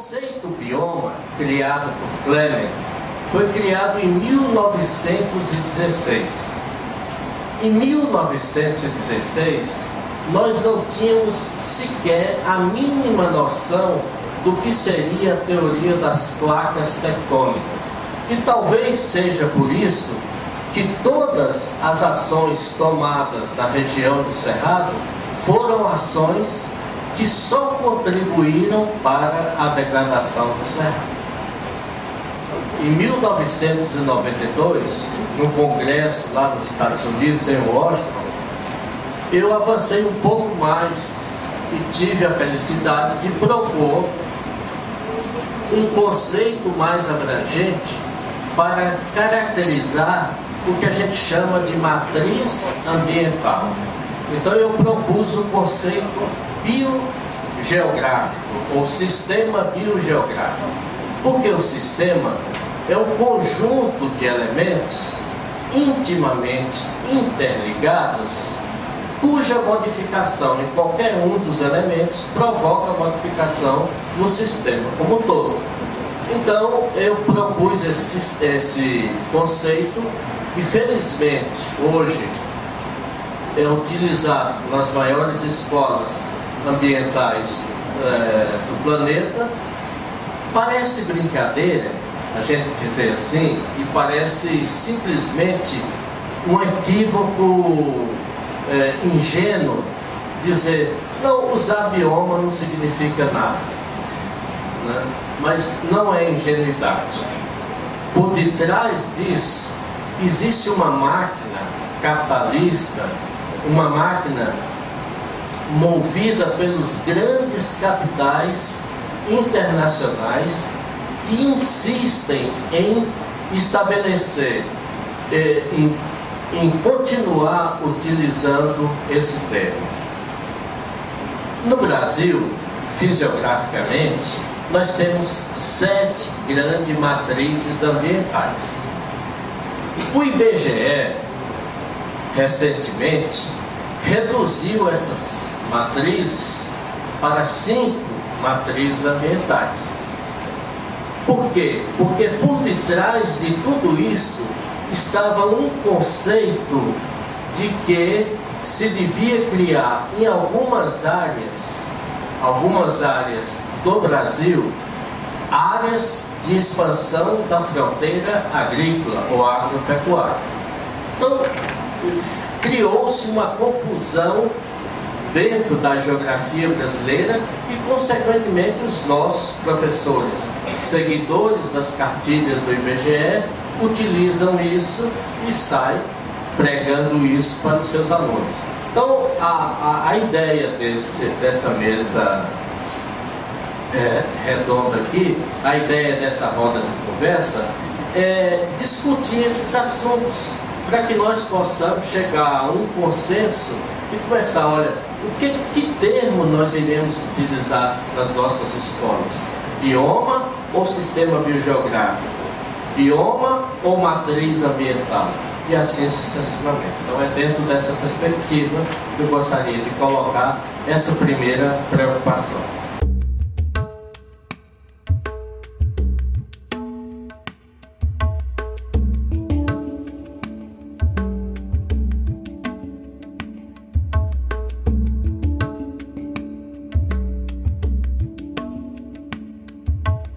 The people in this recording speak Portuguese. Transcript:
conceito bioma, criado por Clement, foi criado em 1916. Em 1916, nós não tínhamos sequer a mínima noção do que seria a teoria das placas tectônicas. E talvez seja por isso que todas as ações tomadas na região do Cerrado foram ações que só contribuíram para a degradação do Cerrado. Em 1992, no congresso lá nos Estados Unidos, em Washington, eu avancei um pouco mais e tive a felicidade de propor um conceito mais abrangente para caracterizar o que a gente chama de matriz ambiental. Então eu propus o conceito biogeográfico, ou sistema biogeográfico. Porque o sistema é um conjunto de elementos intimamente interligados, cuja modificação em qualquer um dos elementos provoca modificação no sistema como um todo. Então eu propus esse, esse conceito e felizmente hoje é utilizado nas maiores escolas ambientais é, do planeta. Parece brincadeira a gente dizer assim e parece simplesmente um equívoco é, ingênuo dizer não usar bioma não significa nada. Né? Mas não é ingenuidade. Por detrás disso existe uma máquina capitalista, uma máquina movida pelos grandes capitais internacionais que insistem em estabelecer, eh, em, em continuar utilizando esse termo. No Brasil, fisiograficamente, nós temos sete grandes matrizes ambientais. O IBGE, recentemente, reduziu essas matrizes para cinco matrizes ambientais. Por quê? Porque por detrás de tudo isso estava um conceito de que se devia criar em algumas áreas, algumas áreas do Brasil, áreas de expansão da fronteira agrícola ou agropecuária. Então, criou-se uma confusão dentro da geografia brasileira e, consequentemente, os nossos professores, seguidores das cartilhas do IBGE, utilizam isso e saem pregando isso para os seus alunos. Então, a, a, a ideia desse, dessa mesa é, redonda aqui, a ideia dessa roda de conversa é discutir esses assuntos para que nós possamos chegar a um consenso e começar, olha, o que, que termo nós iremos utilizar nas nossas escolas? Bioma ou sistema biogeográfico? Bioma ou matriz ambiental? E assim sucessivamente. Então é dentro dessa perspectiva que eu gostaria de colocar essa primeira preocupação.